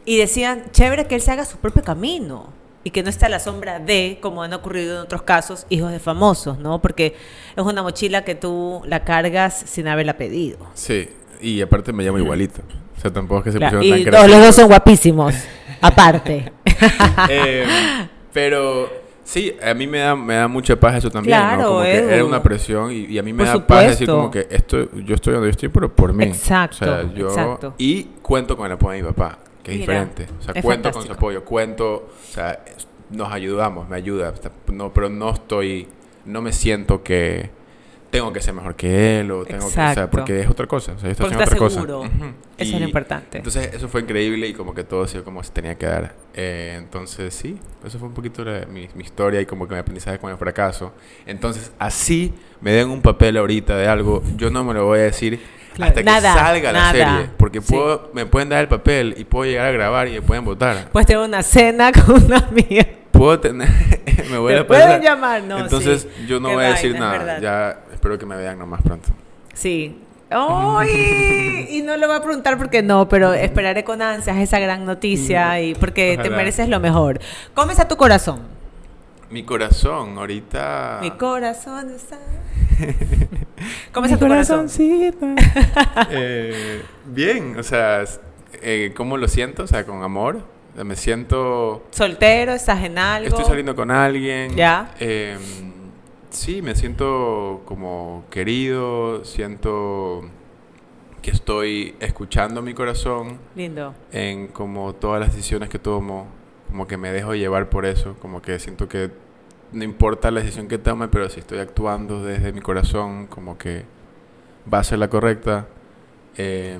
y decían, chévere que él se haga su propio camino y que no está a la sombra de, como han ocurrido en otros casos, hijos de famosos, ¿no? Porque es una mochila que tú la cargas sin haberla pedido. Sí, y aparte me llamo igualito. O sea, tampoco es que se pusieron y tan los dos son guapísimos, aparte. Eh, pero sí, a mí me da, me da mucha paz eso también, claro, ¿no? Como que era una presión y, a mí me da paz decir como que esto, yo estoy donde yo estoy, pero por mí. Exacto, o sea, yo, exacto. Y cuento con el apoyo de mi papá que es diferente. O sea, cuento con su apoyo, cuento, o sea, nos ayudamos, me ayuda, no, pero no estoy, no me siento que tengo que ser mejor que él o tengo que, o sea, porque es otra cosa, o sea, estoy haciendo otra cosa. Eso es lo importante. Entonces, eso fue increíble y como que todo se como se tenía que dar. Eh, entonces, sí, eso fue un poquito mi, mi, historia y como que mi aprendizaje con el fracaso. Entonces, así me den un papel ahorita de algo, yo no me lo voy a decir hasta que salga la serie. Porque puedo, me pueden dar el papel y puedo llegar a grabar y me pueden votar. Puedes tener una cena con una amiga. Puedo tener. me voy a pueden llamar, no. Entonces yo no voy a decir nada. Ya espero que me vean nomás pronto. Sí. ¡Ay! y no lo voy a preguntar porque no, pero esperaré con ansias esa gran noticia y porque te mereces lo mejor. ¿Cómo está tu corazón? Mi corazón, ahorita... Mi corazón está. ¿Cómo está tu corazón? Eh, bien, o sea, eh, ¿cómo lo siento? O sea, con amor. Me siento... ¿Soltero? ¿Estás en algo? Estoy saliendo con alguien. Ya. Eh, sí, me siento como querido, siento que estoy escuchando mi corazón Lindo. en como todas las decisiones que tomo, como que me dejo llevar por eso, como que siento que no importa la decisión que tome, pero si estoy actuando desde mi corazón, como que va a ser la correcta. Eh,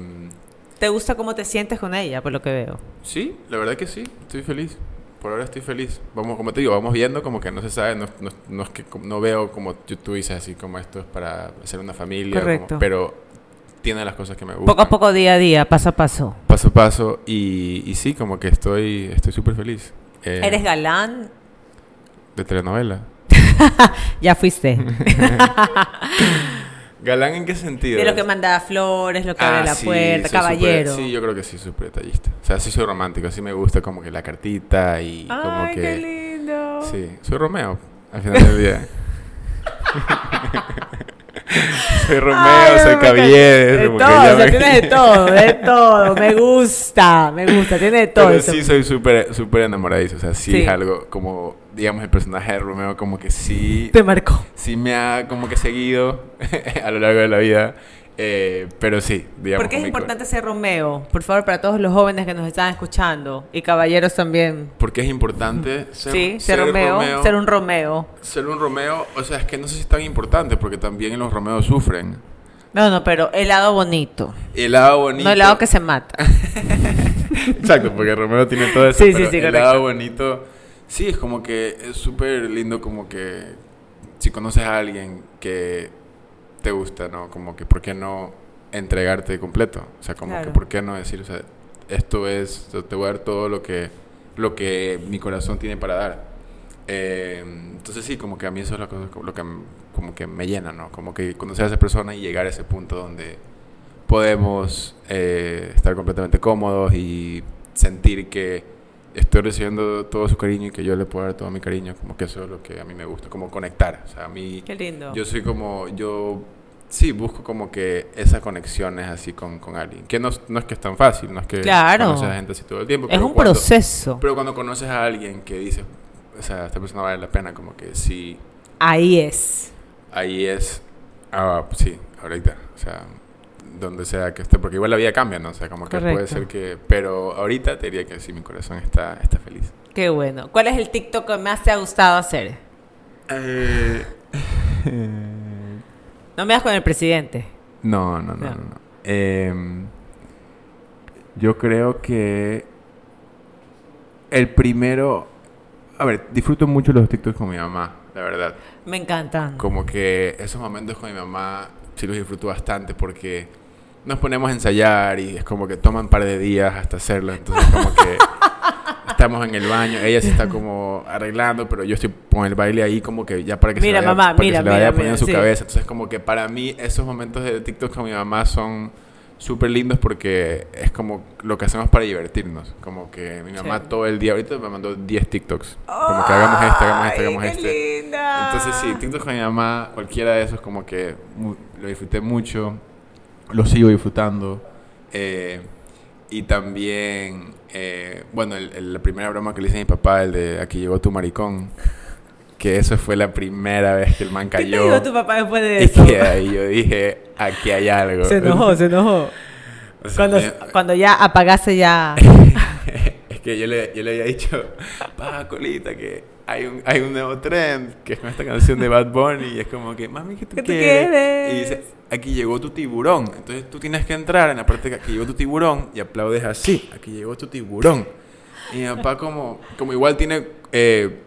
¿Te gusta cómo te sientes con ella, por lo que veo? sí, la verdad que sí, estoy feliz. Por ahora estoy feliz. Vamos, como te digo, vamos viendo como que no se sabe, no, no- no es que como- no veo como tú, tú dices así como esto es para hacer una familia, como- Correcto. pero tiene las cosas que me gustan. Poco a poco, día a día, paso a paso. paso a paso y, y sí, como que estoy estoy súper feliz. Eh, ¿Eres galán? De telenovela. Ya fuiste. ¿Galán en qué sentido? De lo que manda flores, lo que abre Ah, la sí, puerta, caballero. sí, yo creo que sí, súper detallista. O sea, sí soy romántico, sí me gusta como que la cartita y como Ay, que... qué lindo. Sí, soy Romeo, al final del día. soy Romeo, Ay, soy Caviedes. De como todo, o sea, me- tiene de todo, de todo. Me gusta, me gusta, tiene de todo. Pero eso. sí soy súper súper enamoradizo, o sea, sí, Sí. es algo como, digamos, el personaje de Romeo como que sí, Te marcó. sí me ha como que seguido a lo largo de la vida, eh, pero sí, digamos. ¿Por qué es importante ser Romeo? Por favor, para todos los jóvenes que nos están escuchando y caballeros también. ¿Por qué es importante ser, sí, ser, Romeo, ser un Romeo. ser un Romeo? O sea, es que no sé si es tan importante porque también los Romeos sufren. No, no, pero el lado bonito. El lado bonito. No el lado que se mata. Exacto, porque Romeo tiene todo eso. Sí, sí, pero sí, el correcto. lado bonito. Sí, es como que es súper lindo, como que si conoces a alguien que te gusta, ¿no? Como que, ¿por qué no entregarte completo? O sea, como que. ¿por qué no decir, o sea, esto es, te voy a dar todo lo que, lo que mi corazón tiene para dar? Eh, entonces sí, como que a mí eso es lo que, lo que como que me llena, ¿no? Como que conocer a esa persona y llegar a ese punto donde podemos eh, estar completamente cómodos y sentir que estoy recibiendo todo su cariño y que yo le puedo dar todo mi cariño, como que eso es lo que a mí me gusta, como conectar. O sea, a mí, Qué lindo. yo soy como, yo sí busco como que esas conexiones así con, con alguien, que no, no es que es tan fácil, no es que Claro. conoces a gente así todo el tiempo. es pero un cuando- proceso. Pero cuando conoces a alguien que dice, o sea, esta persona vale la pena, como que sí, Ahí es. ahí es, ah, sí, ahorita, o sea, donde sea que esté, porque igual la vida cambia, ¿no? O sea, como que puede ser que, pero ahorita te diría que sí, mi corazón está, está feliz. Qué bueno. ¿Cuál es el TikTok que más te ha gustado hacer? Eh, No me das con el presidente. no, no, no. no. Em, yo creo que el primero, a ver, disfruto mucho los TikToks con mi mamá, la verdad. Me encantan. como que esos momentos con mi mamá sí los disfruto bastante porque nos ponemos a ensayar y es como que toman un par de días hasta hacerlo. Entonces como que estamos en el baño, ella se está como arreglando, pero yo estoy con el baile ahí como que ya para que Mira, se, vaya, mamá, para mira, que se le vaya mira, poniendo en su mira, sí. cabeza. Entonces como que para mí esos momentos de TikTok con mi mamá son súper lindos porque es como lo que hacemos para divertirnos. Como que mi mamá Sí. todo el día, ahorita me mandó 10 TikToks. Como que hagamos este, hagamos Ay, hagamos este. linda. Entonces sí, TikTok con mi mamá, cualquiera de esos como que lo disfruté mucho, lo sigo disfrutando. eh, y también, eh, bueno, el- el- la primera broma que le hice a mi papá, el de aquí llegó tu maricón, que eso fue la primera vez que el man ¿Qué te cayó. dijo tu papá después de Y eso? que ahí yo dije, aquí hay algo. Se enojó, se enojó. O sea, Cuando, me- cuando ya apagaste ya... es que yo le, yo le había dicho, pa, colita, que hay un, hay un nuevo trend, que es con esta canción de Bad Bunny, y es como que, mami, ¿qué tú, ¿Qué tú quieres? quieres? Y dice, aquí llegó tu tiburón. Entonces tú tienes que entrar en la parte que aquí llegó tu tiburón y aplaudes así, aquí llegó tu tiburón. Y mi papá como, como igual tiene, eh,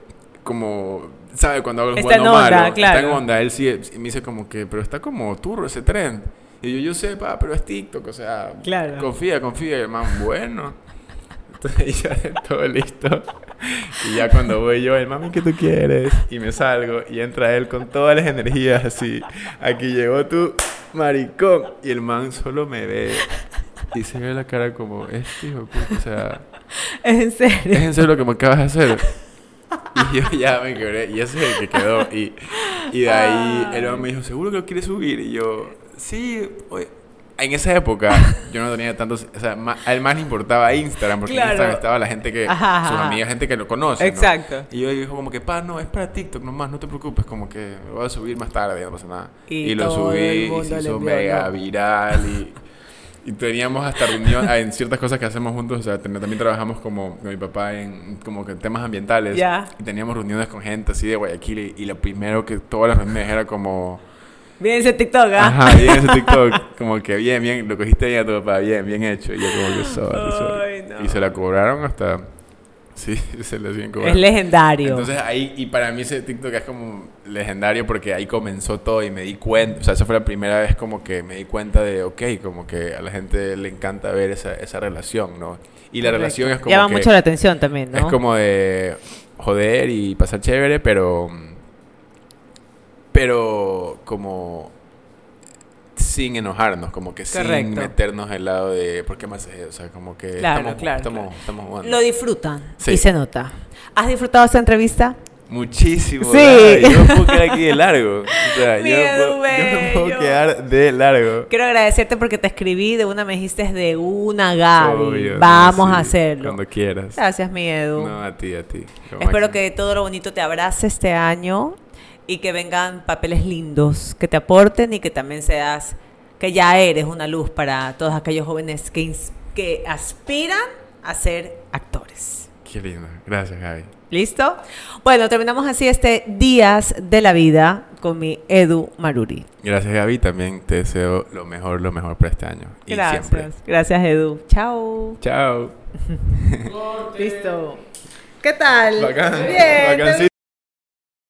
como, ¿sabe? Cuando el Está bueno en onda, malo, claro. está en onda. Él sí, me dice como que, pero está como turro ese trend. Y yo, yo sé, pa, pero es TikTok, o sea, Claro. confía, confía. Y el man, bueno. Entonces ya todo listo. Y ya cuando voy yo, el mami, ¿qué tú quieres? Y me salgo y entra él con todas las energías así. Aquí llegó tu maricón. Y el man solo me ve y se ve la cara como, este hijo o sea, ¿Es en serio? ¿es en serio lo que me acabas de hacer? Y yo ya me quebré, y ese es el que quedó. Y, y de ahí el man me dijo, ¿seguro que lo quieres subir? Y yo, sí, oye. En esa época yo no tenía tantos, o sea, ma- a él más le importaba Instagram, porque Claro. en Instagram estaba la gente que, Ajá, ajá. sus amigas, gente que lo conoce. ¿no? Exacto. Y yo dijo como que, pa, no, es para TikTok nomás, no te preocupes, como que lo voy a subir más tarde, no pasa nada. Y Y, lo subí, y se hizo mega ¿no? viral y, y teníamos hasta reunión en ciertas cosas que hacemos juntos, o sea, también trabajamos como con mi papá en como que temas ambientales. Ya. Y teníamos reuniones con gente así de Guayaquil y, y lo primero que todas las reuniones era como... Bien ese TikTok, ¿ah? Ajá, bien ese TikTok, como que bien, bien, lo cogiste bien a tu papá, bien, bien hecho. Y yo como que sorry, no. Y se la cobraron hasta... Sí, se le siguen cobrando. Es legendario. Entonces ahí, y para mí ese TikTok es como legendario porque ahí comenzó todo y me di cuenta, o sea, esa fue la primera vez como que me di cuenta de, ok, como que a la gente le encanta ver esa, esa relación, ¿no? Y la Correcto. relación es como Llama que mucho la atención también, ¿no? es como de joder y pasar chévere, pero pero como sin enojarnos, como que sin meternos el lado de ¿por qué me haces eso? O sea, como que Claro, estamos, claro, estamos, claro. estamos jugando. Lo disfrutan Sí. y se nota. ¿Has disfrutado esta entrevista? Muchísimo. Sí. Yo no puedo quedar aquí de largo. O sea, yo, no puedo, yo no puedo bello. quedar de largo. Quiero agradecerte porque te escribí de una, me dijiste de una, Gaby. Obvio, Vamos sí, a hacerlo. Cuando quieras. Gracias, mi Edu. No, a ti, a ti. Espero máximo. que todo lo bonito te abrace este año y que vengan papeles lindos que te aporten y que también seas, que ya eres una luz para todos aquellos jóvenes que, que aspiran a ser actores. Qué lindo. Gracias, Gaby. ¿Listo? Bueno, terminamos así este Días de la Vida con mi Edu Maruri. Gracias, Gaby. También te deseo lo mejor, lo mejor para este año. Y Gracias. siempre. Gracias, Edu. Chao. Chao. Listo. ¿Qué tal? Bacán. Bien. Bacancito.